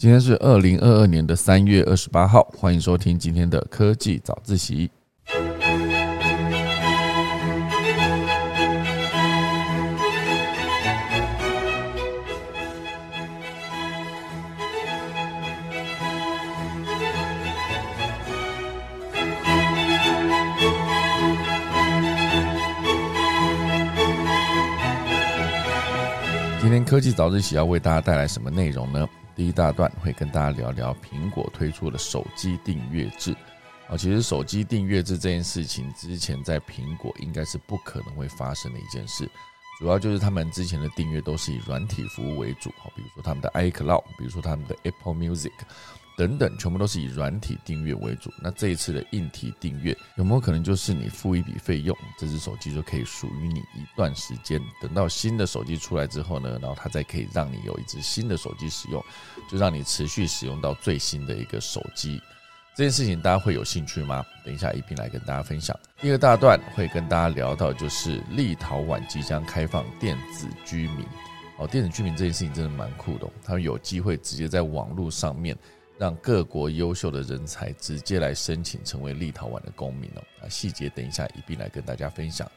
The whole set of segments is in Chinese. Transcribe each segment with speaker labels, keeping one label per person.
Speaker 1: 今天是二零二二年的三月二十八号，欢迎收听今天的科技早自习。科技早自习要为大家带来什么内容呢？第一大段会跟大家聊聊苹果推出的手机订阅制。哦，其实手机订阅制这件事情之前在苹果应该是不可能会发生的一件事，主要就是他们之前的订阅都是以软体服务为主，哈，比如说他们的 iCloud，比如说他们的 Apple Music。等等，全部都是以软体订阅为主。那这一次的硬体订阅，有没有可能就是你付一笔费用，这只手机就可以属于你一段时间？等到新的手机出来之后呢，然后它再可以让你有一只新的手机使用，就让你持续使用到最新的一个手机。这件事情大家会有兴趣吗？等一下一并来跟大家分享。第二大段会跟大家聊到，就是立陶宛即将开放电子居民。哦，电子居民这件事情真的蛮酷的，他们有机会直接在网络上面。让各国优秀的人才直接来申请成为立陶宛的公民哦。啊，细节等一下一并来跟大家分享。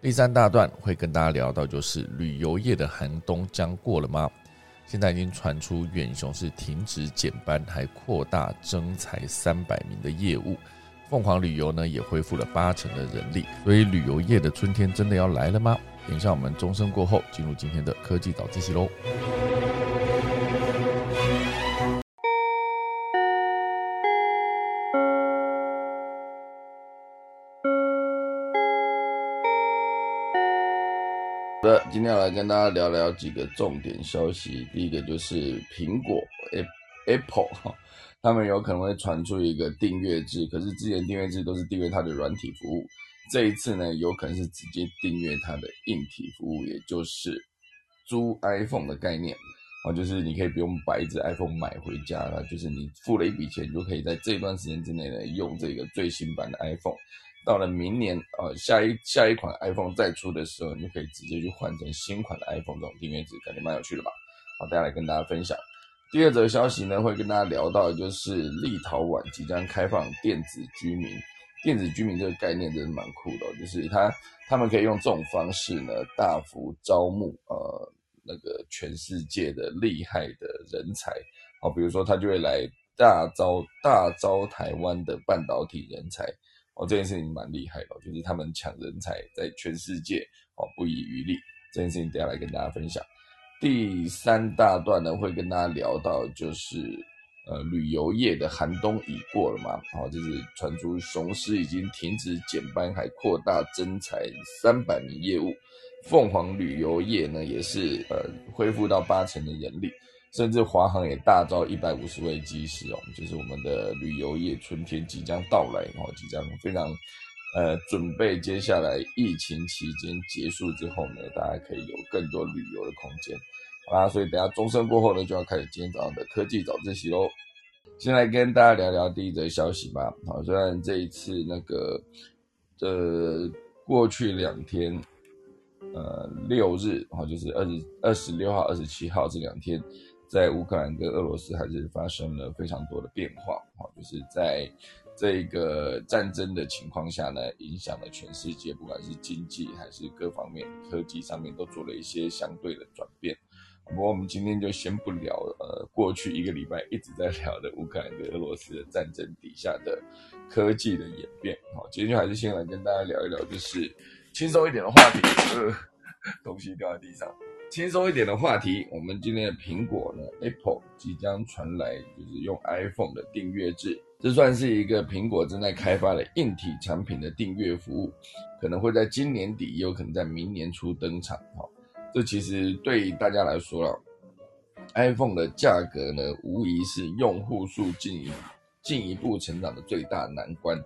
Speaker 1: 第三大段会跟大家聊到，就是旅游业的寒冬将过了吗？现在已经传出远雄是停止减班，还扩大增才三百名的业务。凤凰旅游呢也恢复了八成的人力，所以旅游业的春天真的要来了吗？等一下我们钟声过后，进入今天的科技早自习喽。今天要来跟大家聊聊几个重点消息。第一个就是苹果 Apple 哈，他们有可能会传出一个订阅制，可是之前订阅制都是订阅它的软体服务，这一次呢，有可能是直接订阅它的硬体服务，也就是租 iPhone 的概念啊，就是你可以不用把一只 iPhone 买回家了，就是你付了一笔钱，就可以在这段时间之内呢，用这个最新版的 iPhone。到了明年，呃，下一下一款 iPhone 再出的时候，你就可以直接去换成新款的 iPhone 这种订阅制，感觉蛮有趣的吧？好，大家来跟大家分享。第二则消息呢，会跟大家聊到，就是立陶宛即将开放电子居民。电子居民这个概念真的蛮酷的，就是他他们可以用这种方式呢，大幅招募呃那个全世界的厉害的人才。好，比如说他就会来大招大招台湾的半导体人才。哦，这件事情蛮厉害的，就是他们抢人才在全世界哦不遗余力。这件事情等下来跟大家分享。第三大段呢，会跟大家聊到，就是呃旅游业的寒冬已过了嘛，哦，就是传出雄狮已经停止减班，还扩大增才三百名业务。凤凰旅游业呢，也是呃恢复到八成的人力。甚至华航也大招一百五十位机师哦，就是我们的旅游业春天即将到来哦，即将非常呃准备接下来疫情期间结束之后呢，大家可以有更多旅游的空间啊，所以等下钟声过后呢，就要开始今天早上的科技早自习喽。先来跟大家聊聊第一则消息吧。好，虽然这一次那个呃过去两天呃六日哦，就是二十二十六号、二十七号这两天。在乌克兰跟俄罗斯还是发生了非常多的变化，好，就是在这个战争的情况下呢，影响了全世界，不管是经济还是各方面科技上面都做了一些相对的转变。不过我们今天就先不聊，呃，过去一个礼拜一直在聊的乌克兰跟俄罗斯的战争底下的科技的演变，好，今天就还是先来跟大家聊一聊，就是轻松一点的话题，呃，东西掉在地上。轻松一点的话题，我们今天的苹果呢，Apple 即将传来就是用 iPhone 的订阅制，这算是一个苹果正在开发的硬体产品的订阅服务，可能会在今年底，也有可能在明年初登场。哈，这其实对大家来说了，iPhone 的价格呢，无疑是用户数进一进一步成长的最大难关。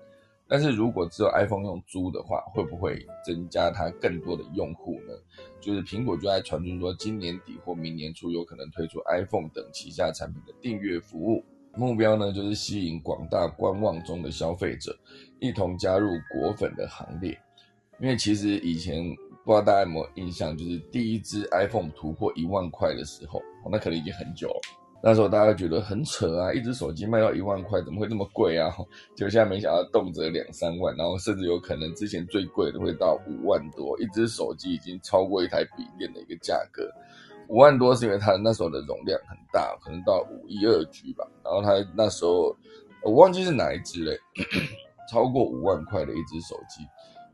Speaker 1: 但是如果只有 iPhone 用租的话，会不会增加它更多的用户呢？就是苹果就在传出说，今年底或明年初有可能推出 iPhone 等旗下产品的订阅服务，目标呢就是吸引广大观望中的消费者一同加入果粉的行列。因为其实以前不知道大家有没有印象，就是第一支 iPhone 突破一万块的时候，那可能已经很久了。那时候大家觉得很扯啊，一只手机卖到一万块，怎么会这么贵啊？结果现在没想到动辄两三万，然后甚至有可能之前最贵的会到五万多，一只手机已经超过一台笔电的一个价格。五万多是因为它那时候的容量很大，可能到五一二 G 吧。然后它那时候我忘记是哪一只嘞，超过五万块的一只手机。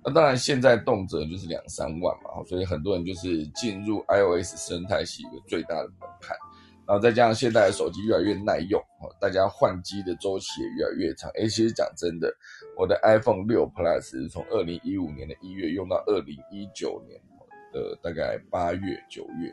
Speaker 1: 那当然现在动辄就是两三万嘛，所以很多人就是进入 iOS 生态系一个最大的门槛。然后再加上现在的手机越来越耐用，哦，大家换机的周期也越来越长。哎，其实讲真的，我的 iPhone 六 Plus 从二零一五年的一月用到二零一九年的大概八月九月，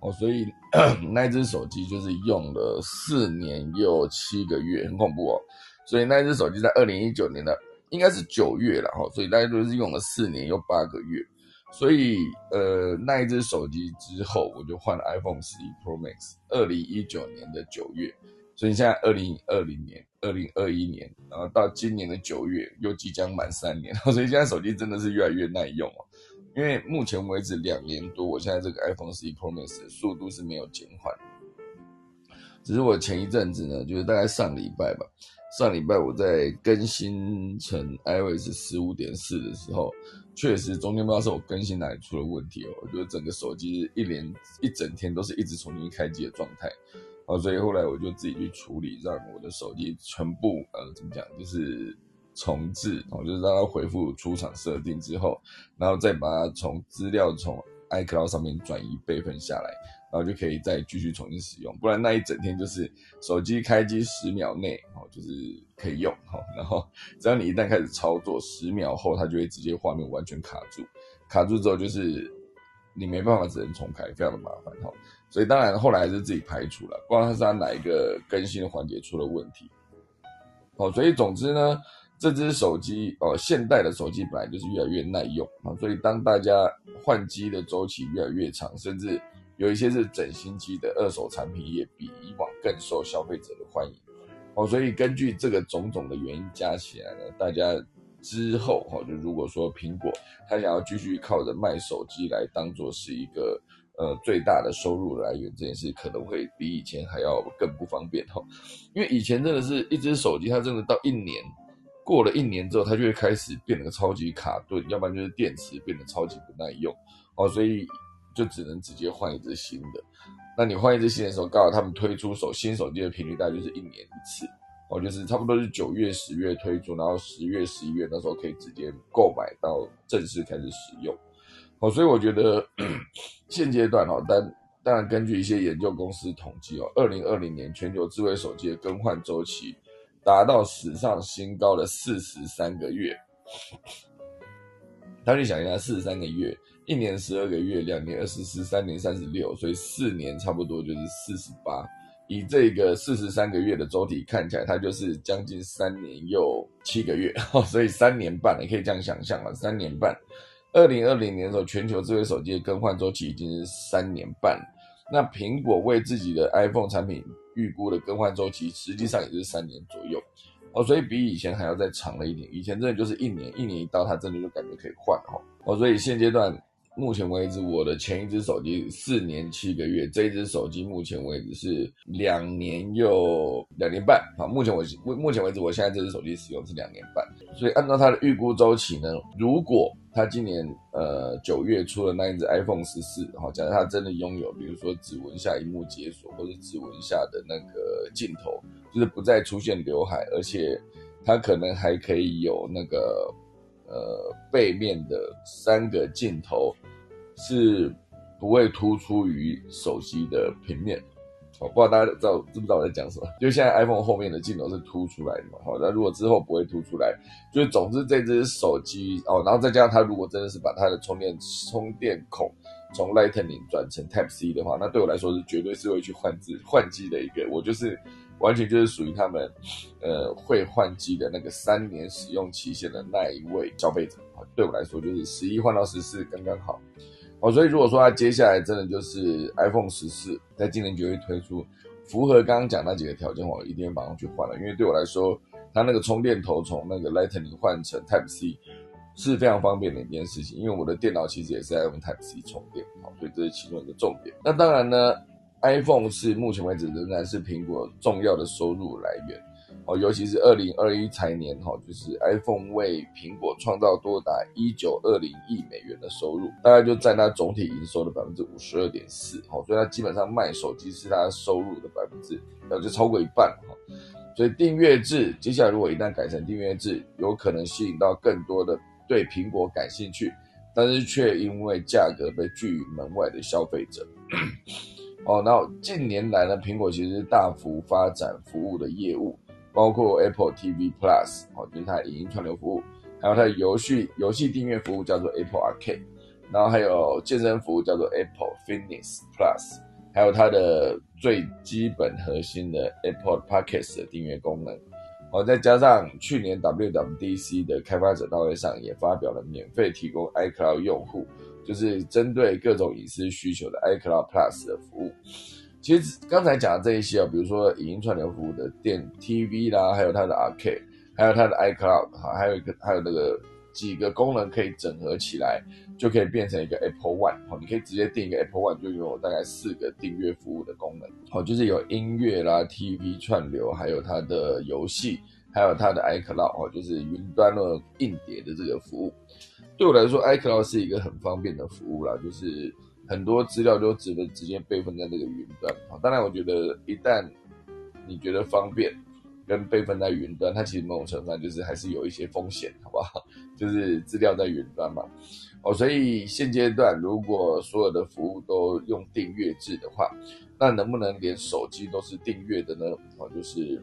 Speaker 1: 哦，所以 那只手机就是用了四年又七个月，很恐怖哦。所以那只手机在二零一九年的应该是九月了，哈，所以大家都是用了四年又八个月。所以，呃，那一只手机之后，我就换了 iPhone 十一 Pro Max，二零一九年的九月。所以现在二零二零年、二零二一年，然后到今年的九月，又即将满三年。所以现在手机真的是越来越耐用哦。因为目前为止两年多，我现在这个 iPhone 十一 Pro Max 的速度是没有减缓，只是我前一阵子呢，就是大概上礼拜吧。上礼拜我在更新成 iOS 十五点四的时候，确实中间不知道是我更新哪里出了问题哦，我觉得整个手机一连一整天都是一直重新开机的状态，啊，所以后来我就自己去处理，让我的手机全部呃怎么讲，就是重置，我就是让它恢复出厂设定之后，然后再把它从资料从 iCloud 上面转移备份下来。然后就可以再继续重新使用，不然那一整天就是手机开机十秒内哦，就是可以用哈。然后只要你一旦开始操作，十秒后它就会直接画面完全卡住，卡住之后就是你没办法，只能重开，非常的麻烦哈。所以当然后来还是自己排除了，不知道它是它哪一个更新的环节出了问题。哦，所以总之呢，这只手机哦，现代的手机本来就是越来越耐用啊，所以当大家换机的周期越来越长，甚至有一些是整新机的二手产品，也比以往更受消费者的欢迎哦。所以根据这个种种的原因加起来呢，大家之后哈，就如果说苹果它想要继续靠着卖手机来当做是一个呃最大的收入来源，这件事可能会比以前还要更不方便哈。因为以前真的是一只手机，它真的到一年过了一年之后，它就会开始变得超级卡顿，要不然就是电池变得超级不耐用哦。所以就只能直接换一只新的。那你换一只新的时候，刚好他们推出手新手机的频率大概就是一年一次，哦，就是差不多是九月、十月推出，然后十月、十一月那时候可以直接购买到正式开始使用。哦，所以我觉得现阶段哦，但当然根据一些研究公司统计哦，二零二零年全球智慧手机的更换周期达到史上新高的四十三个月。他去想一下，四十三个月。一年十二个月，两年二十四，三年三十六，所以四年差不多就是四十八。以这个四十三个月的周期看起来，它就是将近三年又七个月，所以三年半，你可以这样想象了。三年半，二零二零年的时候，全球智慧手机的更换周期已经是三年半。那苹果为自己的 iPhone 产品预估的更换周期，实际上也是三年左右，哦，所以比以前还要再长了一点。以前真的就是一年，一年一到，它真的就感觉可以换哈，哦，所以现阶段。目前为止，我的前一只手机四年七个月，这一只手机目前为止是两年又两年半。好，目前为止，目目前为止，我现在这只手机使用是两年半。所以按照它的预估周期呢，如果它今年呃九月出了那一只 iPhone 十四，好，假如它真的拥有，比如说指纹下荧幕解锁，或者指纹下的那个镜头，就是不再出现刘海，而且它可能还可以有那个。呃，背面的三个镜头是不会突出于手机的平面，我不知道大家知道知不知道我在讲什么？就现在 iPhone 后面的镜头是凸出来的嘛？好，那如果之后不会凸出来，就是总之这只手机哦，然后再加上它如果真的是把它的充电充电孔从 Lightning 转成 Type C 的话，那对我来说是绝对是会去换机换机的一个，我就是。完全就是属于他们，呃，会换机的那个三年使用期限的那一位消费者啊。对我来说，就是十一换到十四刚刚好。哦，所以如果说他接下来真的就是 iPhone 十四在今年九月推出，符合刚刚讲那几个条件，我一定会马上去换了。因为对我来说，它那个充电头从那个 Lightning 换成 Type C 是非常方便的一件事情。因为我的电脑其实也是在用 Type C 充电，好，所以这是其中一个重点。那当然呢。iPhone 是目前为止仍然是苹果重要的收入来源。哦，尤其是二零二一财年哈，就是 iPhone 为苹果创造多达一九二零亿美元的收入，大概就占它总体营收的百分之五十二点四。哦，所以它基本上卖手机是它收入的百分之，那，就超过一半哈。所以订阅制接下来如果一旦改成订阅制，有可能吸引到更多的对苹果感兴趣，但是却因为价格被拒于门外的消费者。哦，那近年来呢，苹果其实大幅发展服务的业务。包括 Apple TV Plus 哦，就是它影音串流服务，还有它的游戏游戏订阅服务叫做 Apple Arcade，然后还有健身服务叫做 Apple Fitness Plus，还有它的最基本核心的 Apple Podcasts 的订阅功能，哦，再加上去年 WWDC 的开发者大会上也发表了免费提供 iCloud 用户，就是针对各种隐私需求的 iCloud Plus 的服务。其实刚才讲的这一些啊，比如说影音串流服务的电 TV 啦，还有它的 Arcade，还有它的 iCloud，哈，还有一个还有那个几个功能可以整合起来，就可以变成一个 Apple One，哦，你可以直接订一个 Apple One，就有大概四个订阅服务的功能，哦，就是有音乐啦、TV 串流，还有它的游戏，还有它的 iCloud，哦，就是云端的硬碟的这个服务。对我来说，iCloud 是一个很方便的服务啦，就是。很多资料都只能直接备份在这个云端。当然，我觉得一旦你觉得方便跟备份在云端，它其实某种程度上就是还是有一些风险，好不好？就是资料在云端嘛。哦，所以现阶段如果所有的服务都用订阅制的话，那能不能连手机都是订阅的呢？哦，就是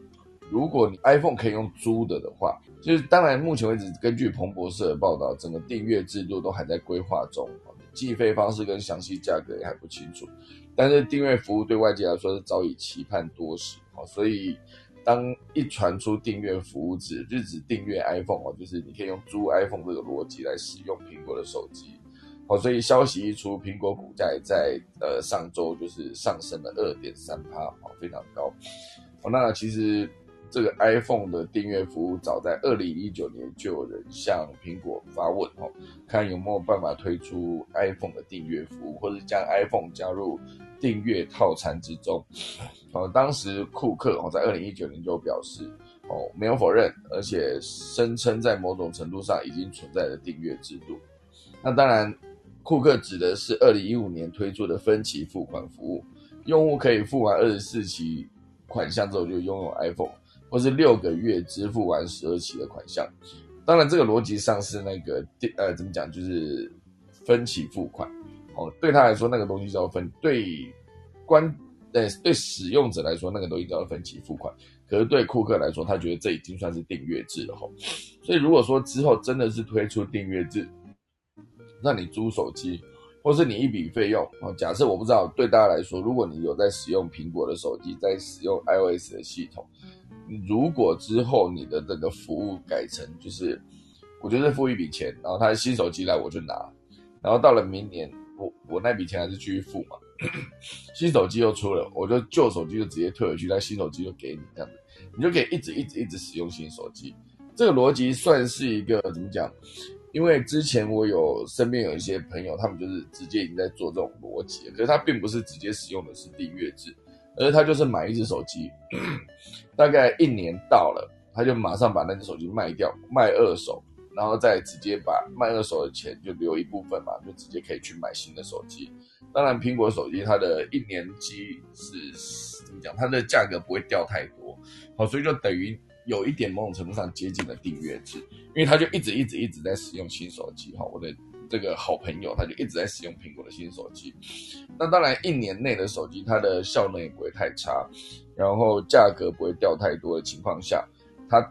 Speaker 1: 如果你 iPhone 可以用租的的话，就是当然目前为止，根据彭博社的报道，整个订阅制度都还在规划中。计费方式跟详细价格也还不清楚，但是订阅服务对外界来说是早已期盼多时，好，所以当一传出订阅服务只就只订阅 iPhone 哦，就是你可以用租 iPhone 这个逻辑来使用苹果的手机，好，所以消息一出，苹果股价在呃上周就是上升了二点三趴，好，非常高，好，那其实。这个 iPhone 的订阅服务，早在二零一九年就有人向苹果发问哦，看有没有办法推出 iPhone 的订阅服务，或者将 iPhone 加入订阅套餐之中。哦，当时库克哦在二零一九年就表示哦没有否认，而且声称在某种程度上已经存在的订阅制度。那当然，库克指的是二零一五年推出的分期付款服务，用户可以付完二十四期款项之后就拥有 iPhone。或是六个月支付完十二期的款项，当然这个逻辑上是那个呃怎么讲，就是分期付款哦。对他来说，那个东西叫分；对关呃对使用者来说，那个东西叫分期付款。可是对库克来说，他觉得这已经算是订阅制了哈。所以如果说之后真的是推出订阅制，那你租手机，或是你一笔费用哦。假设我不知道，对大家来说，如果你有在使用苹果的手机，在使用 iOS 的系统。如果之后你的这个服务改成就是，我就是付一笔钱，然后他的新手机来我就拿，然后到了明年我我那笔钱还是继续付嘛，新手机又出了，我就旧手机就直接退回去，那新手机就给你这样子，你就可以一直一直一直使用新手机。这个逻辑算是一个怎么讲？因为之前我有身边有一些朋友，他们就是直接已经在做这种逻辑，可是他并不是直接使用的是订阅制。而他就是买一只手机，大概一年到了，他就马上把那只手机卖掉，卖二手，然后再直接把卖二手的钱就留一部分嘛，就直接可以去买新的手机。当然，苹果手机它的一年机是怎么讲？它的价格不会掉太多，好，所以就等于有一点某种程度上接近了订阅制，因为他就一直一直一直在使用新手机，哈，我的。这个好朋友，他就一直在使用苹果的新手机。那当然，一年内的手机，它的效能也不会太差，然后价格不会掉太多的情况下，他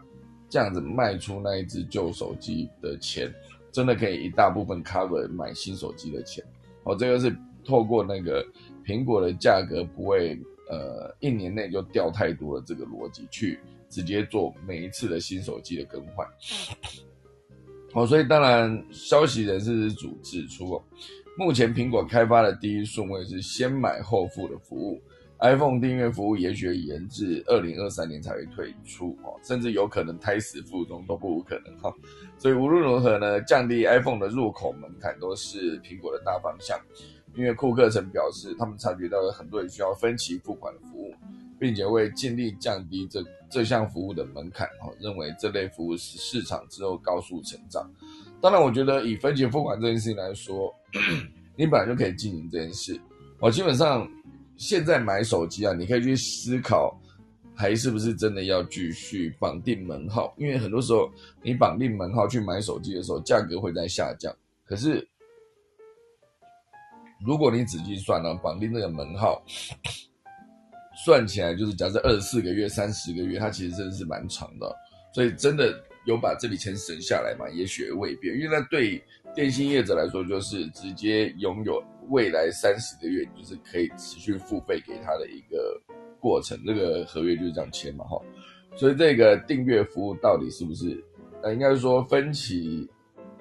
Speaker 1: 这样子卖出那一只旧手机的钱，真的可以一大部分 cover 买新手机的钱。哦，这个是透过那个苹果的价格不会呃一年内就掉太多的这个逻辑去直接做每一次的新手机的更换。哦，所以当然，消息人士组指出哦，目前苹果开发的第一顺位是先买后付的服务，iPhone 订阅服务也许延至二零二三年才会推出哦，甚至有可能胎死腹中都不无可能哈。所以无论如何呢，降低 iPhone 的入口门槛都是苹果的大方向。因为库克曾表示，他们察觉到了很多人需要分期付款的服务，并且会尽力降低这这项服务的门槛。哦，认为这类服务是市场之后高速成长。当然，我觉得以分期付款这件事情来说，你本来就可以进行这件事。我基本上现在买手机啊，你可以去思考。还是不是真的要继续绑定门号？因为很多时候你绑定门号去买手机的时候，价格会在下降。可是如果你仔细算呢，绑定这个门号算起来就是假设二十四个月、三十个月，它其实真的是蛮长的。所以真的有把这笔钱省下来嘛？也许未必，因为那对电信业者来说，就是直接拥有未来三十个月，就是可以持续付费给他的一个。过程这个合约就是这样签嘛，哈，所以这个订阅服务到底是不是？呃，应该说分期，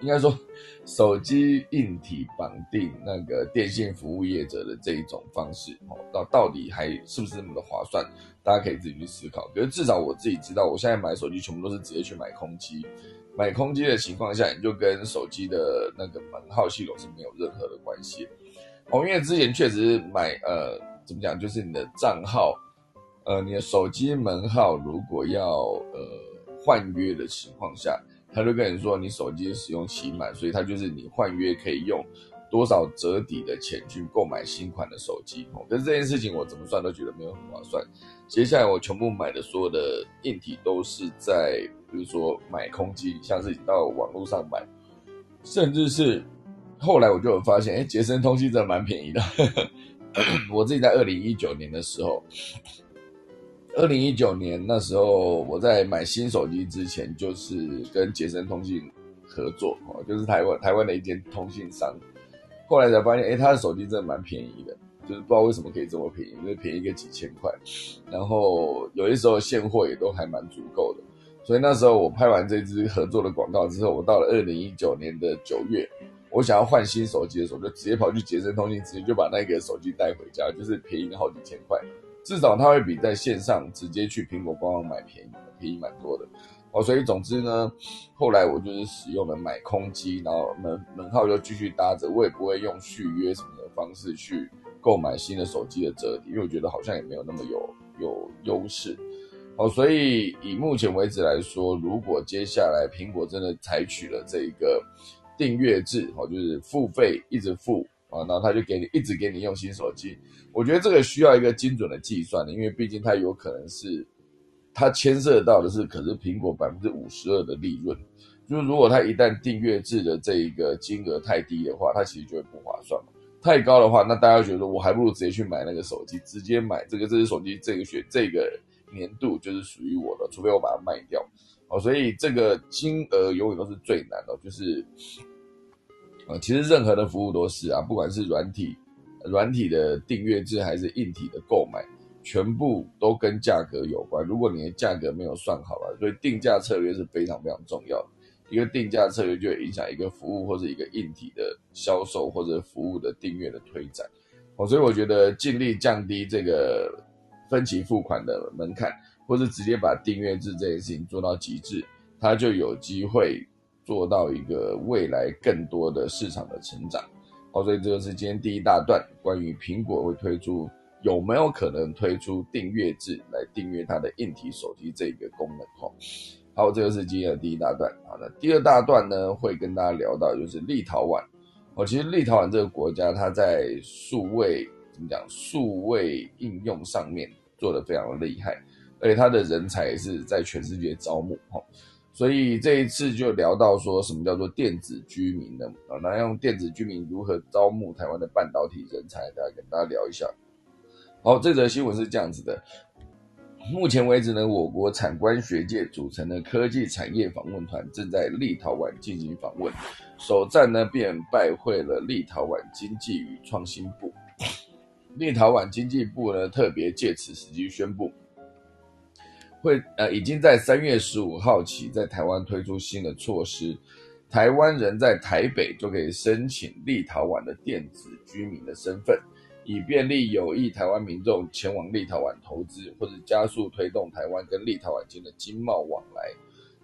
Speaker 1: 应该说手机硬体绑定那个电信服务业者的这一种方式，哦，到到底还是不是那么的划算？大家可以自己去思考。可是至少我自己知道，我现在买手机全部都是直接去买空机，买空机的情况下，你就跟手机的那个门号系统是没有任何的关系。哦，因为之前确实买，呃，怎么讲，就是你的账号。呃，你的手机门号如果要呃换约的情况下，他就跟你说你手机使用期满，所以他就是你换约可以用多少折抵的钱去购买新款的手机。哦，可是这件事情我怎么算都觉得没有很划算。接下来我全部买的所有的硬体都是在，比如说买空机，像是到网络上买，甚至是后来我就有发现，哎，捷森通信真的蛮便宜的。我自己在二零一九年的时候。二零一九年那时候，我在买新手机之前，就是跟捷森通信合作哦，就是台湾台湾的一间通信商。后来才发现，哎，他的手机真的蛮便宜的，就是不知道为什么可以这么便宜，因为便宜个几千块。然后有些时候现货也都还蛮足够的。所以那时候我拍完这支合作的广告之后，我到了二零一九年的九月，我想要换新手机的时候，就直接跑去捷森通信，直接就把那个手机带回家，就是便宜了好几千块。至少它会比在线上直接去苹果官网买便宜，便宜蛮多的哦。所以总之呢，后来我就是使用了买空机，然后门门号就继续搭着，我也不会用续约什么的方式去购买新的手机的折抵，因为我觉得好像也没有那么有有优势哦。所以以目前为止来说，如果接下来苹果真的采取了这一个订阅制哦，就是付费一直付。啊，然后他就给你一直给你用新手机，我觉得这个需要一个精准的计算的，因为毕竟它有可能是它牵涉到的是，可是苹果百分之五十二的利润，就是如果它一旦订阅制的这一个金额太低的话，它其实就会不划算嘛。太高的话，那大家觉得我还不如直接去买那个手机，直接买这个这只手机这个学这个年度就是属于我的，除非我把它卖掉。哦，所以这个金额永远都是最难的，就是。啊，其实任何的服务都是啊，不管是软体、软体的订阅制还是硬体的购买，全部都跟价格有关。如果你的价格没有算好了，所以定价策略是非常非常重要的。一个定价策略就会影响一个服务或者一个硬体的销售或者服务的订阅的推展。哦，所以我觉得尽力降低这个分期付款的门槛，或者直接把订阅制这件事情做到极致，它就有机会。做到一个未来更多的市场的成长，好，所以这个是今天第一大段关于苹果会推出有没有可能推出订阅制来订阅它的硬体手机这个功能，哈，好，这个是今天的第一大段，好的，第二大段呢会跟大家聊到就是立陶宛，哦，其实立陶宛这个国家它在数位怎么讲数位应用上面做的非常的厉害，而且它的人才也是在全世界招募，哈。所以这一次就聊到说什么叫做电子居民呢？啊，那用电子居民如何招募台湾的半导体人才，大家跟大家聊一下。好，这则新闻是这样子的：目前为止呢，我国产官学界组成的科技产业访问团正在立陶宛进行访问，首站呢便拜会了立陶宛经济与创新部。立陶宛经济部呢特别借此时机宣布。会呃，已经在三月十五号起在台湾推出新的措施，台湾人在台北就可以申请立陶宛的电子居民的身份，以便利有意台湾民众前往立陶宛投资，或者加速推动台湾跟立陶宛间的经贸往来。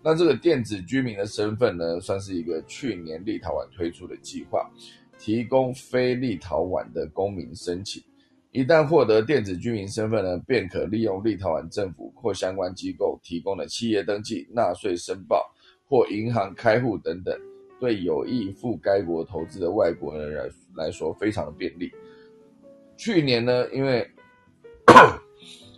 Speaker 1: 那这个电子居民的身份呢，算是一个去年立陶宛推出的计划，提供非立陶宛的公民申请。一旦获得电子居民身份呢，便可利用立陶宛政府或相关机构提供的企业登记、纳税申报或银行开户等等，对有意赴该国投资的外国人来来说非常的便利。去年呢，因为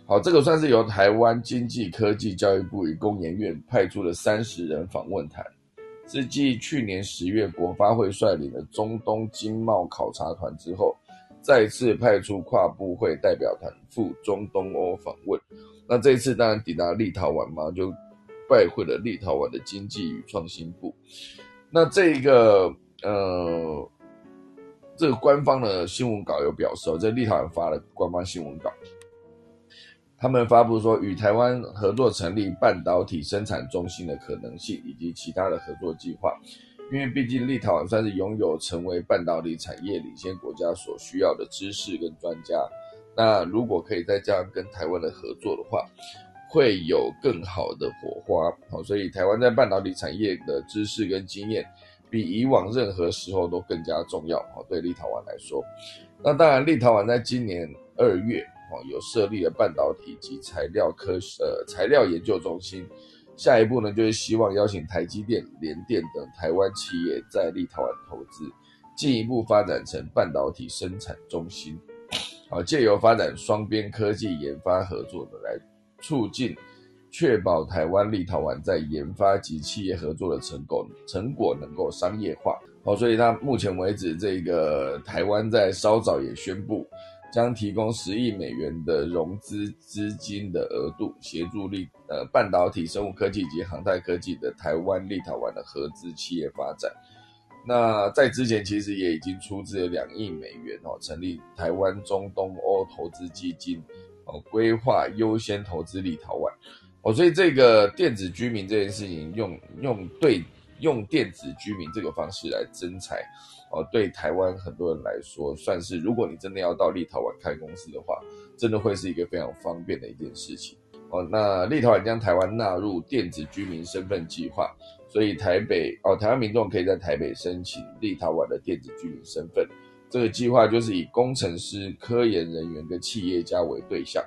Speaker 1: 好，这个算是由台湾经济科技教育部与工研院派出了三十人访问团，是继去年十月国发会率领的中东经贸考察团之后，再次派出跨部会代表团赴中东欧访问。那这一次当然抵达立陶宛嘛，就拜会了立陶宛的经济与创新部。那这一个呃，这个官方的新闻稿有表示哦，在立陶宛发了官方新闻稿。他们发布说，与台湾合作成立半导体生产中心的可能性，以及其他的合作计划。因为毕竟立陶宛算是拥有成为半导体产业领先国家所需要的知识跟专家。那如果可以再加上跟台湾的合作的话，会有更好的火花。好，所以台湾在半导体产业的知识跟经验，比以往任何时候都更加重要。好，对立陶宛来说，那当然，立陶宛在今年二月。哦，有设立了半导体及材料科呃材料研究中心，下一步呢就是希望邀请台积电、联电等台湾企业在立陶宛投资，进一步发展成半导体生产中心。好，借由发展双边科技研发合作的来促进，确保台湾立陶宛在研发及企业合作的成果成果能够商业化。好，所以它目前为止，这个台湾在稍早也宣布。将提供十亿美元的融资资金的额度，协助立呃半导体、生物科技及航太科技的台湾、立陶宛的合资企业发展。那在之前其实也已经出资了两亿美元哦，成立台湾中东欧投资基金哦，规划优先投资立陶宛哦，所以这个电子居民这件事情，用用对用电子居民这个方式来增财。哦，对台湾很多人来说，算是如果你真的要到立陶宛开公司的话，真的会是一个非常方便的一件事情。哦，那立陶宛将台湾纳入电子居民身份计划，所以台北哦，台湾民众可以在台北申请立陶宛的电子居民身份。这个计划就是以工程师、科研人员跟企业家为对象，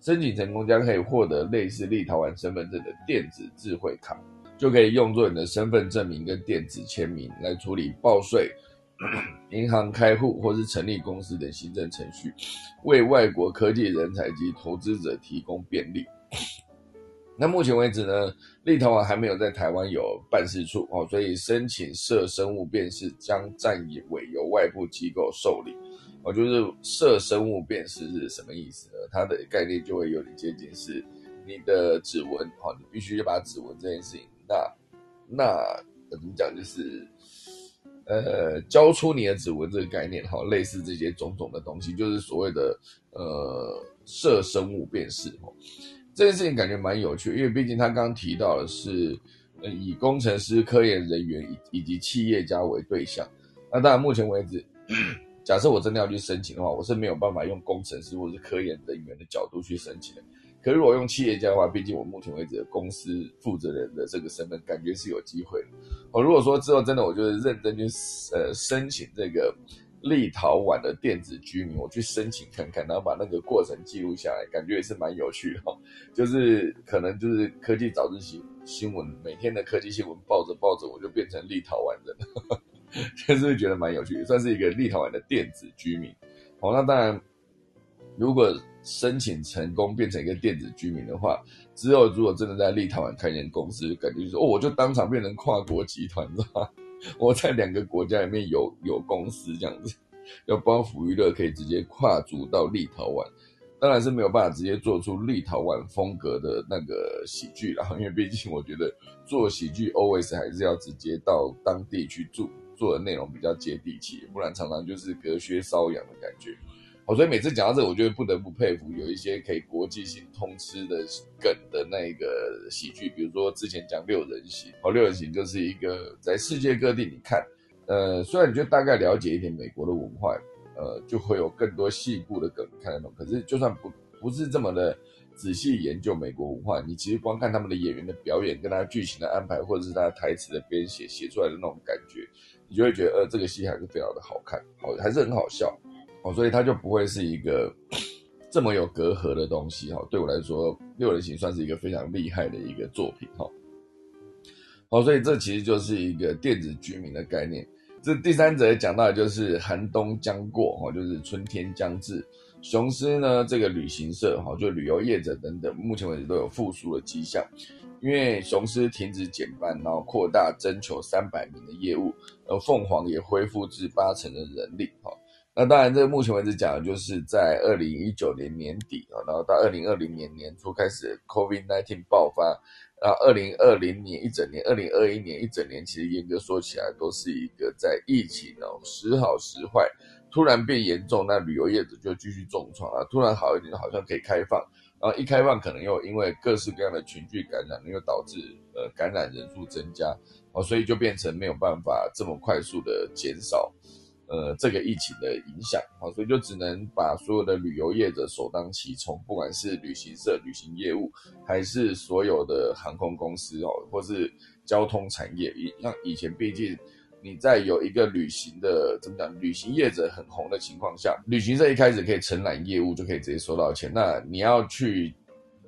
Speaker 1: 申请成功将可以获得类似立陶宛身份证的电子智慧卡，就可以用作你的身份证明跟电子签名来处理报税。银行开户或是成立公司等行政程序，为外国科技人才及投资者提供便利。那目前为止呢，立陶宛还没有在台湾有办事处哦，所以申请设生物辨识将暂以委由外部机构受理。哦，就是设生物辨识是什么意思呢？它的概念就会有点接近是你的指纹哦，你必须要把指纹这件事情，那那怎么讲就是。呃，交出你的指纹这个概念，哈，类似这些种种的东西，就是所谓的呃，设生物辨识，哈，这件事情感觉蛮有趣，因为毕竟他刚刚提到的是，以工程师、科研人员以以及企业家为对象。那当然，目前为止，假设我真的要去申请的话，我是没有办法用工程师或者是科研人员的角度去申请的。可如果用企业家的话，毕竟我目前为止公司负责人的这个身份，感觉是有机会的。哦，如果说之后真的，我就是认真去呃申请这个立陶宛的电子居民，我去申请看看，然后把那个过程记录下来，感觉也是蛮有趣的。就是可能就是科技早自习新闻，每天的科技新闻报着报着，我就变成立陶宛人，就是觉得蛮有趣，算是一个立陶宛的电子居民。哦，那当然，如果申请成功变成一个电子居民的话，之后如果真的在立陶宛开间公司，感觉就是哦，我就当场变成跨国集团，知道吗？我在两个国家里面有有公司这样子，要帮福娱乐可以直接跨足到立陶宛，当然是没有办法直接做出立陶宛风格的那个喜剧啦，因为毕竟我觉得做喜剧 always 还是要直接到当地去做，做的内容比较接地气，不然常常就是隔靴搔痒的感觉。哦，所以每次讲到这，我就不得不佩服有一些可以国际性通吃的梗的那个喜剧，比如说之前讲六人行，哦，六人行就是一个在世界各地你看，呃，虽然你就大概了解一点美国的文化，呃，就会有更多细部的梗看得懂。可是就算不不是这么的仔细研究美国文化，你其实光看他们的演员的表演，跟他剧情的安排，或者是他台词的编写写出来的那种感觉，你就会觉得呃这个戏还是非常的好看，好还是很好笑，哦，所以它就不会是一个 这么有隔阂的东西哈。对我来说，《六人行》算是一个非常厉害的一个作品哈。好，所以这其实就是一个电子居民的概念。这第三者讲到的就是寒冬将过哈，就是春天将至。雄狮呢，这个旅行社哈，就旅游业者等等，目前为止都有复苏的迹象。因为雄狮停止减班，然后扩大征求三百名的业务，而凤凰也恢复至八成的人力哈。那当然，这个目前为止讲的就是在二零一九年年底啊，然后到二零二零年年初开始 COVID-19 爆发，然后二零二零年一整年，二零二一年一整年，其实严格说起来都是一个在疫情哦时好时坏，突然变严重，那旅游业者就继续重创啊，突然好一点，好像可以开放，然后一开放可能又因为各式各样的群聚感染，又导致呃感染人数增加哦，所以就变成没有办法这么快速的减少。呃，这个疫情的影响啊，所以就只能把所有的旅游业者首当其冲，不管是旅行社、旅行业务，还是所有的航空公司哦，或是交通产业。以像以前，毕竟你在有一个旅行的怎么讲，旅行业者很红的情况下，旅行社一开始可以承揽业务，就可以直接收到钱。那你要去。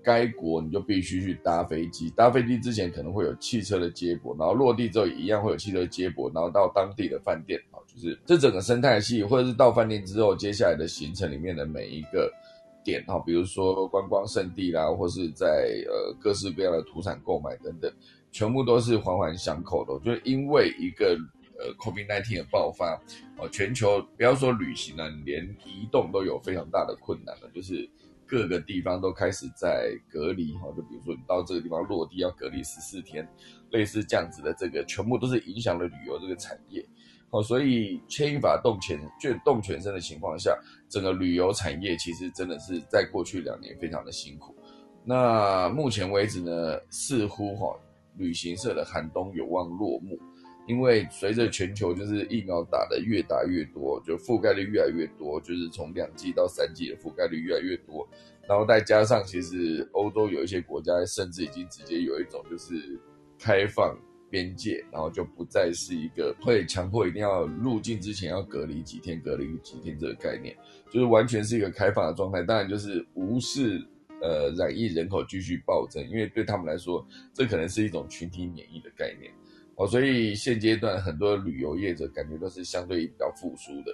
Speaker 1: 该国你就必须去搭飞机，搭飞机之前可能会有汽车的接驳，然后落地之后也一样会有汽车接驳，然后到当地的饭店啊，就是这整个生态系，或者是到饭店之后，接下来的行程里面的每一个点哈，比如说观光胜地啦，或是在呃各式各样的土产购买等等，全部都是环环相扣的。就是因为一个呃 COVID-19 的爆发哦，全球不要说旅行了，连移动都有非常大的困难了，就是。各个地方都开始在隔离哈，就比如说你到这个地方落地要隔离十四天，类似这样子的这个，全部都是影响了旅游这个产业，哦，所以牵一发动全就动全身的情况下，整个旅游产业其实真的是在过去两年非常的辛苦。那目前为止呢，似乎哈旅行社的寒冬有望落幕。因为随着全球就是疫苗打的越打越多，就覆盖率越来越多，就是从两剂到三剂的覆盖率越来越多，然后再加上其实欧洲有一些国家甚至已经直接有一种就是开放边界，然后就不再是一个会强迫一定要入境之前要隔离几天、隔离几天这个概念，就是完全是一个开放的状态。当然就是无视呃染疫人口继续暴增，因为对他们来说，这可能是一种群体免疫的概念。哦，所以现阶段很多旅游业者感觉都是相对比较复苏的。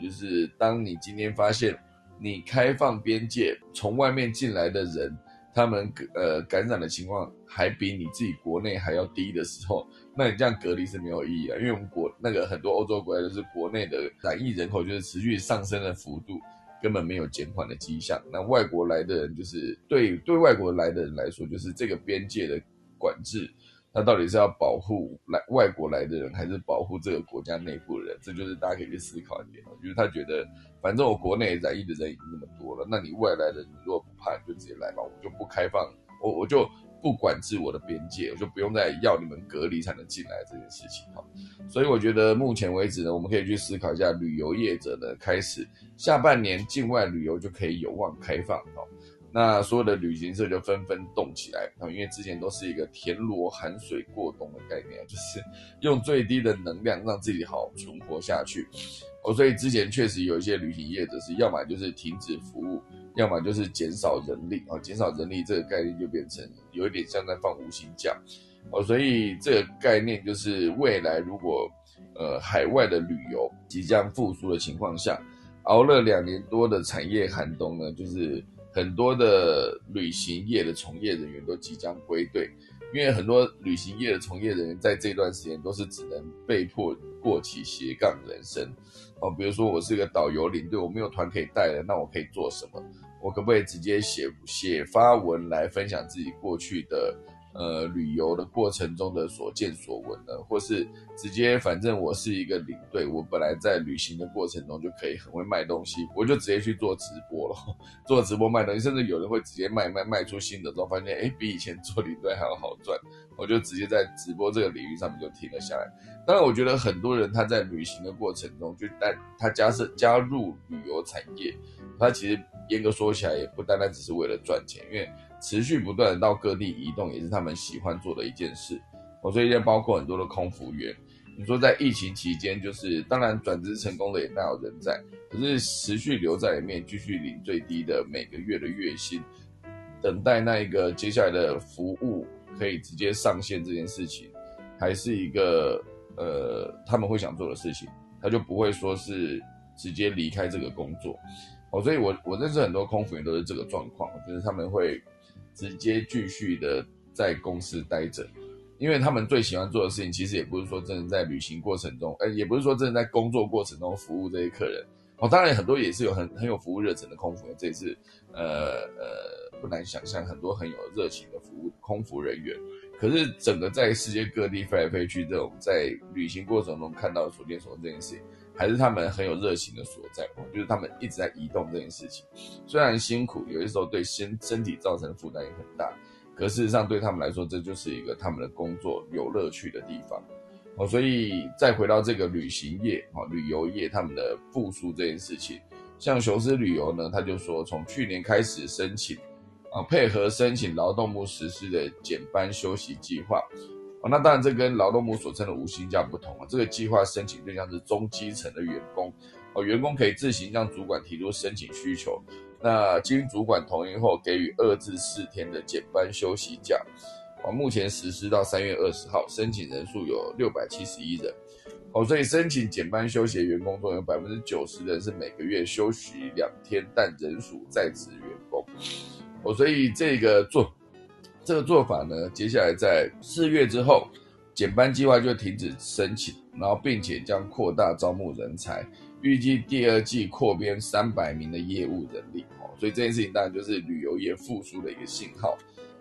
Speaker 1: 就是当你今天发现你开放边界，从外面进来的人，他们呃感染的情况还比你自己国内还要低的时候，那你这样隔离是没有意义啊。因为我们国那个很多欧洲国家都是国内的染疫人口就是持续上升的幅度根本没有减缓的迹象。那外国来的人就是对对外国来的人来说，就是这个边界的管制。他到底是要保护来外国来的人，还是保护这个国家内部的人？这就是大家可以去思考一点就是他觉得，反正我国内染疫的人已经那么多了，那你外来的，你如果不怕，你就直接来吧，我就不开放，我我就不管制我的边界，我就不用再要你们隔离才能进来这件事情哈。所以我觉得目前为止呢，我们可以去思考一下，旅游业者呢开始下半年境外旅游就可以有望开放哈。那所有的旅行社就纷纷动起来啊，因为之前都是一个田螺含水过冬的概念，就是 用最低的能量让自己好存活下去。哦，所以之前确实有一些旅行业者是要么就是停止服务，要么就是减少人力啊，减少人力这个概念就变成有一点像在放无薪假。哦，所以这个概念就是未来如果呃海外的旅游即将复苏的情况下，熬了两年多的产业寒冬呢，就是。很多的旅行业的从业人员都即将归队，因为很多旅行业的从业人员在这段时间都是只能被迫过起斜杠人生哦。比如说，我是一个导游领队，我没有团可以带了，那我可以做什么？我可不可以直接写写发文来分享自己过去的？呃，旅游的过程中的所见所闻呢，或是直接，反正我是一个领队，我本来在旅行的过程中就可以很会卖东西，我就直接去做直播了，做直播卖东西，甚至有人会直接卖卖卖出新的之后，发现哎，比以前做领队还要好赚，我就直接在直播这个领域上面就停了下来。当然，我觉得很多人他在旅行的过程中，就但他加是加入旅游产业，他其实严格说起来，也不单单只是为了赚钱，因为。持续不断的到各地移动，也是他们喜欢做的一件事。我，所以也包括很多的空服员，你说在疫情期间，就是当然转职成功的也大有人在，可是持续留在里面，继续领最低的每个月的月薪，等待那一个接下来的服务可以直接上线这件事情，还是一个呃他们会想做的事情，他就不会说是直接离开这个工作哦。所以我我认识很多空服员都是这个状况，就是他们会直接继续的在公司待着。因为他们最喜欢做的事情，其实也不是说真的在旅行过程中，哎，也不是说真的在工作过程中服务这些客人哦。当然，很多也是有很很有服务热忱的空服员，这也是呃呃不难想象，很多很有热情的服务空服人员。可是，整个在世界各地飞来飞去这种在旅行过程中看到所见所闻这件事情，还是他们很有热情的所在。就是他们一直在移动这件事情，虽然辛苦，有些时候对身身体造成的负担也很大。可事实上，对他们来说，这就是一个他们的工作有乐趣的地方哦。所以再回到这个旅行业啊，旅游业他们的复苏这件事情，像雄狮旅游呢，他就说从去年开始申请啊，配合申请劳动部实施的减班休息计划哦。那当然，这跟劳动部所称的无薪假不同啊。这个计划申请对象是中基层的员工哦，员工可以自行向主管提出申请需求。那经主管同意后，给予二至四天的减班休息假。哦，目前实施到三月二十号，申请人数有六百七十一人。哦，所以申请减班休息的员工中有百分之九十人是每个月休息两天，但仍属在职员工。哦，所以这个做这个做法呢，接下来在四月之后，减班计划就停止申请，然后并且将扩大招募人才。预计第二季扩编三百名的业务人力哦，所以这件事情当然就是旅游业复苏的一个信号。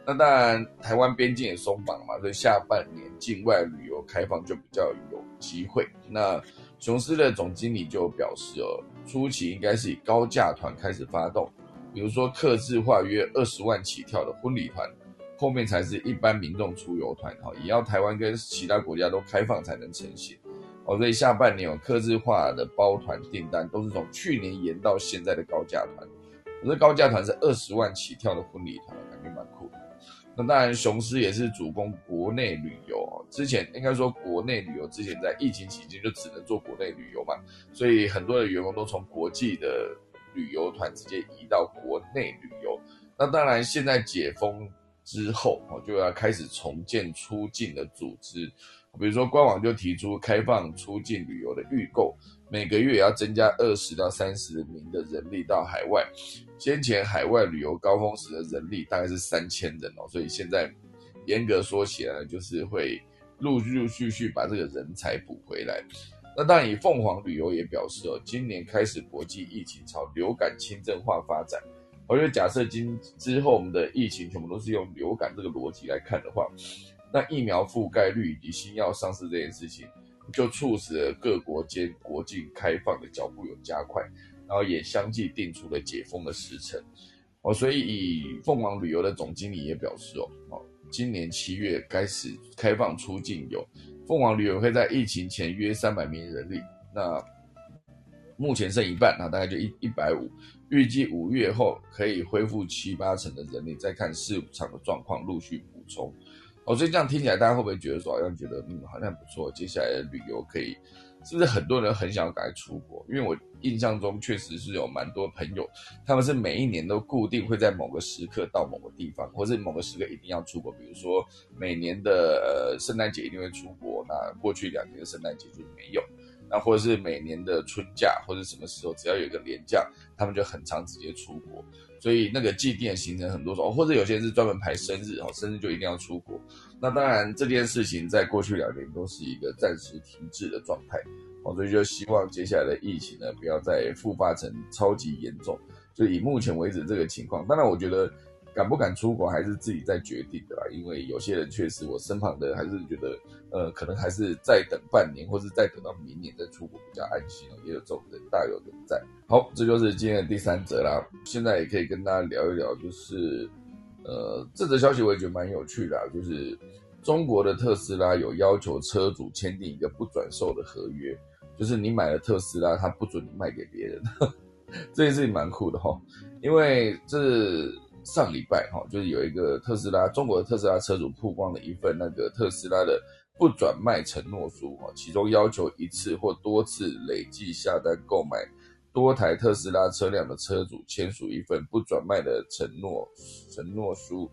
Speaker 1: 那当然，台湾边境也松绑嘛，所以下半年境外旅游开放就比较有机会。那雄狮的总经理就表示哦，初期应该是以高价团开始发动，比如说客制化约二十万起跳的婚礼团，后面才是一般民众出游团哈，也要台湾跟其他国家都开放才能成型。哦，所以下半年有客制化的包团订单，都是从去年延到现在的高价团。可是高价团是二十万起跳的婚礼团，感觉蛮酷的。那当然，雄狮也是主攻国内旅游哦。之前应该说国内旅游之前在疫情期间就只能做国内旅游嘛，所以很多的员工都从国际的旅游团直接移到国内旅游。那当然，现在解封之后哦，就要开始重建出境的组织。比如说，官网就提出开放出境旅游的预购，每个月也要增加二十到三十名的人力到海外。先前海外旅游高峰时的人力大概是三千人哦，所以现在严格说起来，就是会陆陆续续把这个人才补回来。那当然，以凤凰旅游也表示哦，今年开始国际疫情朝流感轻症化发展。我觉得假设今之后我们的疫情全部都是用流感这个逻辑来看的话。那疫苗覆盖率以及新药上市这件事情，就促使了各国间国境开放的脚步有加快，然后也相继定出了解封的时程。哦，所以以凤凰旅游的总经理也表示哦，哦，今年七月开始开放出境游，凤凰旅游会在疫情前约三百名人力，那目前剩一半，那大概就一一百五，预计五月后可以恢复七八成的人力，再看四五场的状况陆续补充。哦，所以这样听起来，大家会不会觉得说，好像觉得嗯，好像不错，接下来的旅游可以，是不是很多人很想要赶出国？因为我印象中确实是有蛮多朋友，他们是每一年都固定会在某个时刻到某个地方，或是某个时刻一定要出国。比如说每年的呃圣诞节一定会出国，那过去两年的圣诞节就没有。那或者是每年的春假或者什么时候，只要有一个年假，他们就很长直接出国。所以那个祭奠行程很多种，或者有些人是专门排生日哦，生日就一定要出国。那当然这件事情在过去两年都是一个暂时停滞的状态哦，所以就希望接下来的疫情呢不要再复发成超级严重。就以目前为止这个情况，当然我觉得。敢不敢出国还是自己在决定的啦，因为有些人确实，我身旁的还是觉得，呃，可能还是再等半年，或是再等到明年再出国比较安心哦。也有这种人大有人在。好，这就是今天的第三则啦。现在也可以跟大家聊一聊，就是，呃，这则消息我也觉得蛮有趣的，就是中国的特斯拉有要求车主签订一个不转售的合约，就是你买了特斯拉，他不准你卖给别人。这件事情蛮酷的哈，因为这。上礼拜哈，就是有一个特斯拉中国的特斯拉车主曝光了一份那个特斯拉的不转卖承诺书哈，其中要求一次或多次累计下单购买多台特斯拉车辆的车主签署一份不转卖的承诺承诺书，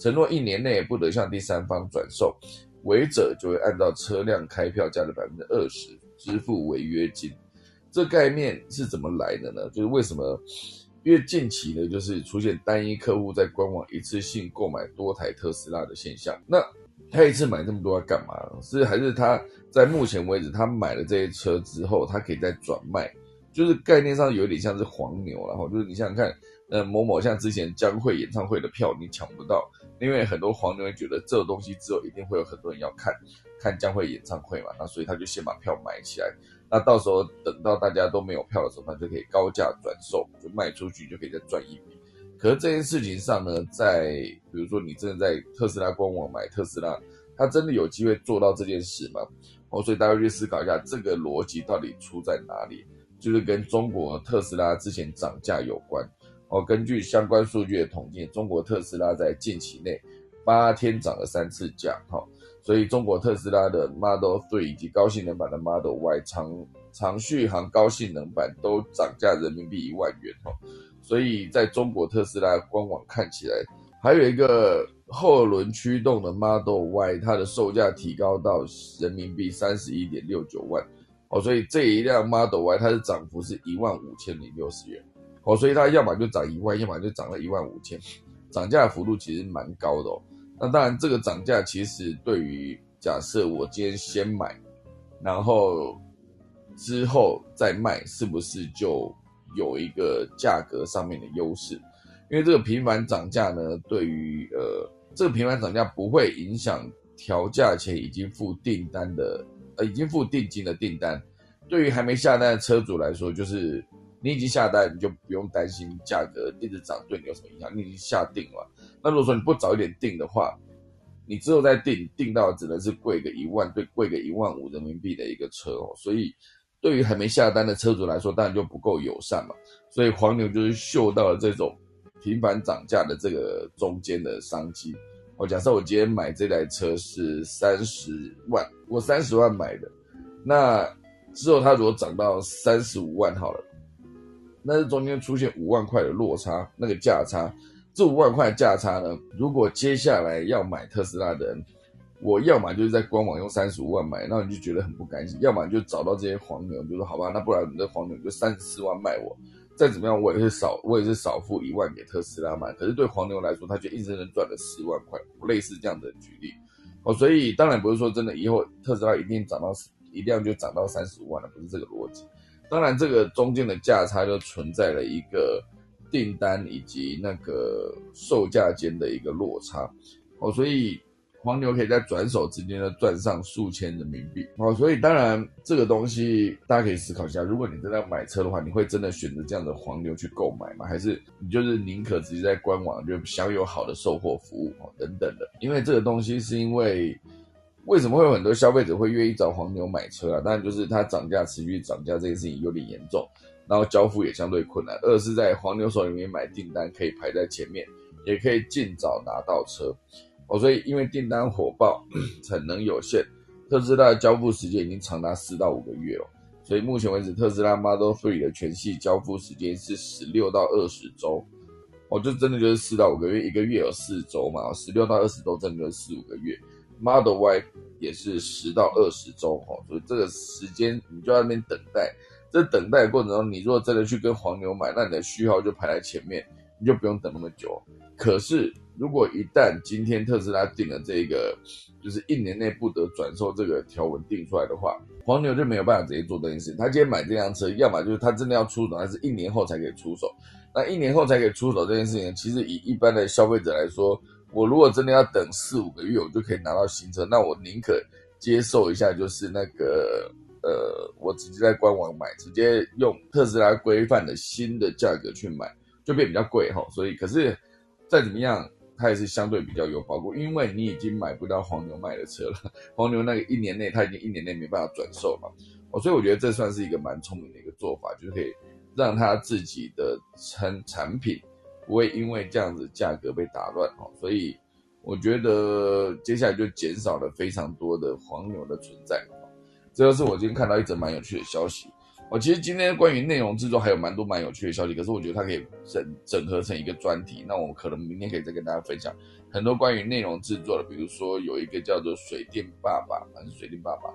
Speaker 1: 承诺一年内不得向第三方转售，违者就会按照车辆开票价的百分之二十支付违约金。这概念是怎么来的呢？就是为什么？因为近期呢，就是出现单一客户在官网一次性购买多台特斯拉的现象。那他一次买这么多要干嘛？是还是他在目前为止，他买了这些车之后，他可以再转卖？就是概念上有点像是黄牛，然后就是你想想看，呃，某某像之前江蕙演唱会的票你抢不到，因为很多黄牛会觉得这个东西之后一定会有很多人要看，看江蕙演唱会嘛，那所以他就先把票买起来。那到时候等到大家都没有票的时候，那就可以高价转售，就卖出去就可以再赚一笔。可是这件事情上呢，在比如说你真的在特斯拉官网买特斯拉，它真的有机会做到这件事吗？哦，所以大家去思考一下这个逻辑到底出在哪里？就是跟中国特斯拉之前涨价有关。哦，根据相关数据的统计，中国特斯拉在近期内八天涨了三次价。哈。所以，中国特斯拉的 Model 3以及高性能版的 Model Y 长长续航高性能版都涨价人民币一万元哦。所以，在中国特斯拉官网看起来，还有一个后轮驱动的 Model Y，它的售价提高到人民币三十一点六九万哦。所以这一辆 Model Y 它的涨幅是一万五千零六十元哦。所以它要么就涨一万，要么就涨了一万五千，涨价幅度其实蛮高的哦。那当然，这个涨价其实对于假设我今天先买，然后之后再卖，是不是就有一个价格上面的优势？因为这个频繁涨价呢，对于呃这个频繁涨价不会影响调价前已经付订单的呃已经付定金的订单，对于还没下单的车主来说，就是你已经下单，你就不用担心价格一直涨对你有什么影响，你已经下定了。那如果说你不早一点定的话，你之后再定，定到只能是贵个一万，对，贵个一万五人民币的一个车哦。所以对于还没下单的车主来说，当然就不够友善嘛。所以黄牛就是嗅到了这种频繁涨价的这个中间的商机。我假设我今天买这台车是三十万，我三十万买的，那之后它如果涨到三十五万好了，那是中间出现五万块的落差，那个价差。这五万块价差呢？如果接下来要买特斯拉的人，我要么就是在官网用三十五万买，那你就觉得很不甘心；要么就找到这些黄牛，就说好吧，那不然你的黄牛就三十四万卖我，再怎么样我也是少，我也是少付一万给特斯拉买。可是对黄牛来说，他就硬生生赚了十万块，类似这样的举例哦。所以当然不是说真的以后特斯拉一定涨到一辆就涨到三十五万了，不是这个逻辑。当然这个中间的价差就存在了一个。订单以及那个售价间的一个落差，哦，所以黄牛可以在转手之间呢赚上数千人民币，哦，所以当然这个东西大家可以思考一下，如果你真的要买车的话，你会真的选择这样的黄牛去购买吗？还是你就是宁可直接在官网就享有好的售后服务哦等等的？因为这个东西是因为为什么会有很多消费者会愿意找黄牛买车啊？当然就是它涨价持续涨价这件事情有点严重。然后交付也相对困难。二是在黄牛手里面买订单可以排在前面，也可以尽早拿到车。哦，所以因为订单火爆，产能有限，特斯拉交付时间已经长达四到五个月了。所以目前为止，特斯拉 Model 3的全系交付时间是十六到二十周。哦，就真的就是四到五个月，一个月有四周嘛，十六到二十周，真的就是四五个月。Model Y 也是十到二十周。哦，所以这个时间你就在那边等待。在等待的过程中，你如果真的去跟黄牛买，那你的序号就排在前面，你就不用等那么久。可是，如果一旦今天特斯拉定了这个，就是一年内不得转售这个条文定出来的话，黄牛就没有办法直接做这件事。他今天买这辆车，要么就是他真的要出手，还是一年后才可以出手。那一年后才可以出手这件事情，其实以一般的消费者来说，我如果真的要等四五个月，我就可以拿到新车，那我宁可接受一下，就是那个。呃，我直接在官网买，直接用特斯拉规范的新的价格去买，就变比较贵哈。所以，可是再怎么样，它也是相对比较有保护，因为你已经买不到黄牛卖的车了。黄牛那个一年内，他已经一年内没办法转售嘛。哦，所以我觉得这算是一个蛮聪明的一个做法，就是可以让他自己的产产品不会因为这样子价格被打乱哦。所以我觉得接下来就减少了非常多的黄牛的存在。这就是我今天看到一则蛮有趣的消息。我其实今天关于内容制作还有蛮多蛮有趣的消息，可是我觉得它可以整整合成一个专题。那我可能明天可以再跟大家分享很多关于内容制作的，比如说有一个叫做水电爸爸，还是水电爸爸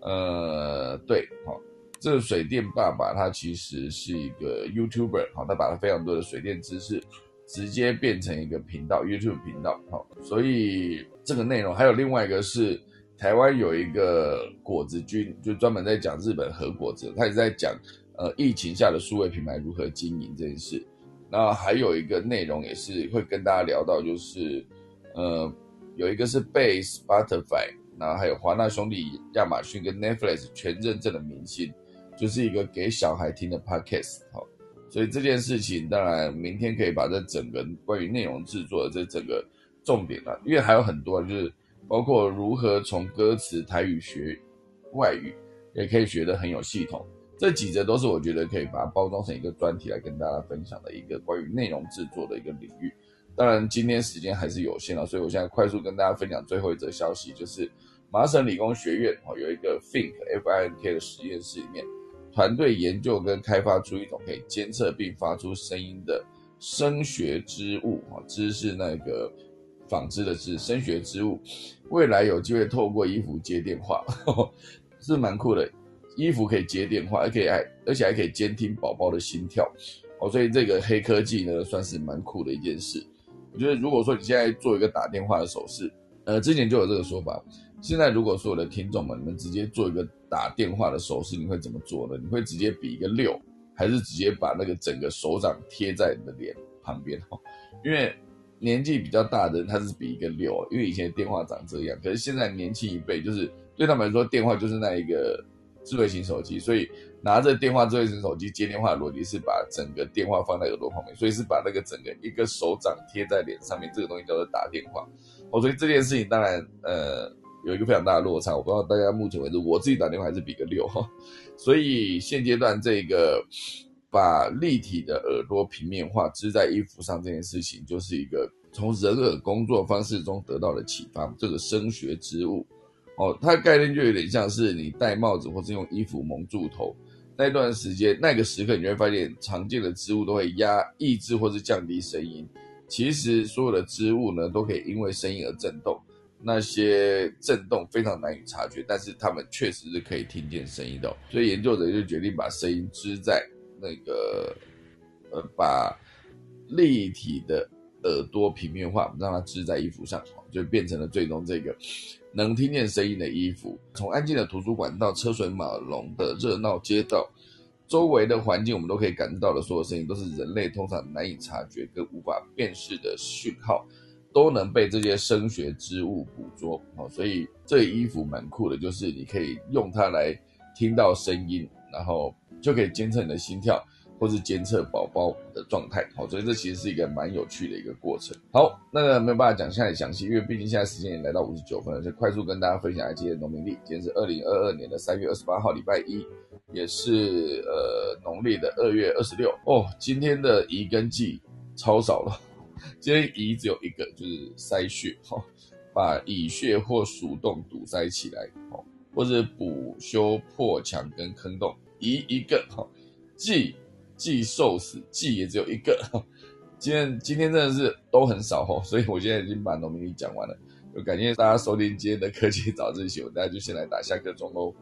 Speaker 1: 呃，对，好，这个水电爸爸他其实是一个 YouTuber，好，他把他非常多的水电知识直接变成一个频道，YouTube 频道，好，所以这个内容还有另外一个是。台湾有一个果子君，就专门在讲日本和果子，他也在讲呃疫情下的数位品牌如何经营这件事。那还有一个内容也是会跟大家聊到，就是呃有一个是被 Spotify，然后还有华纳兄弟、亚马逊跟 Netflix 全认证的明星，就是一个给小孩听的 Podcast。好，所以这件事情当然明天可以把这整个关于内容制作的这整个重点啊，因为还有很多就是。包括如何从歌词台语学外语，也可以学得很有系统。这几则都是我觉得可以把它包装成一个专题来跟大家分享的一个关于内容制作的一个领域。当然，今天时间还是有限了，所以我现在快速跟大家分享最后一则消息，就是麻省理工学院哦有一个 Think F I N K 的实验室里面，团队研究跟开发出一种可以监测并发出声音的声学织物啊，织是那个。纺织的是声学织物，未来有机会透过衣服接电话，是蛮酷的。衣服可以接电话，而且还而且还可以监听宝宝的心跳哦，所以这个黑科技呢，算是蛮酷的一件事。我觉得，如果说你现在做一个打电话的手势，呃，之前就有这个说法。现在如果说我的听众们，你们直接做一个打电话的手势，你会怎么做呢？你会直接比一个六，还是直接把那个整个手掌贴在你的脸旁边？哈，因为。年纪比较大的人，他是比一个六，因为以前电话长这样，可是现在年轻一辈，就是对他们来说，电话就是那一个智慧型手机，所以拿着电话智慧型手机接电话的逻辑是把整个电话放在耳朵旁边，所以是把那个整个一个手掌贴在脸上面，这个东西叫做打电话。哦，所以这件事情当然呃有一个非常大的落差，我不知道大家目前为止我自己打电话还是比个六哈，所以现阶段这个。把立体的耳朵平面化织在衣服上这件事情，就是一个从人耳工作方式中得到的启发。这个声学织物，哦，它的概念就有点像是你戴帽子或是用衣服蒙住头那段时间，那个时刻，你会发现常见的织物都会压抑制或是降低声音。其实所有的织物呢，都可以因为声音而震动，那些震动非常难以察觉，但是它们确实是可以听见声音的。所以研究者就决定把声音织在。那个呃，把立体的耳朵平面化，让它织在衣服上，就变成了最终这个能听见声音的衣服。从安静的图书馆到车水马龙的热闹街道，周围的环境我们都可以感知到的所有声音，都是人类通常难以察觉跟无法辨识的讯号，都能被这些声学织物捕捉。哦，所以这衣服蛮酷的，就是你可以用它来听到声音，然后。就可以监测你的心跳，或是监测宝宝的状态。好，所以这其实是一个蛮有趣的一个过程。好，那个没有办法讲现在详细，因为毕竟现在时间也来到五十九分了，就快速跟大家分享一下今天的农民历。今天是二零二二年的三月二十八号，礼拜一，也是呃农历的二月二十六。哦，今天的乙跟季超少了，今天乙只有一个，就是塞穴，哈，把乙穴或鼠洞堵塞起来，哦，或者补修破墙跟坑洞。一一个哈，季季寿司季也只有一个，今天今天真的是都很少哈，所以我现在已经把农民历讲完了，就感谢大家收听今天的科技早自习，我大家就先来打下课钟喽。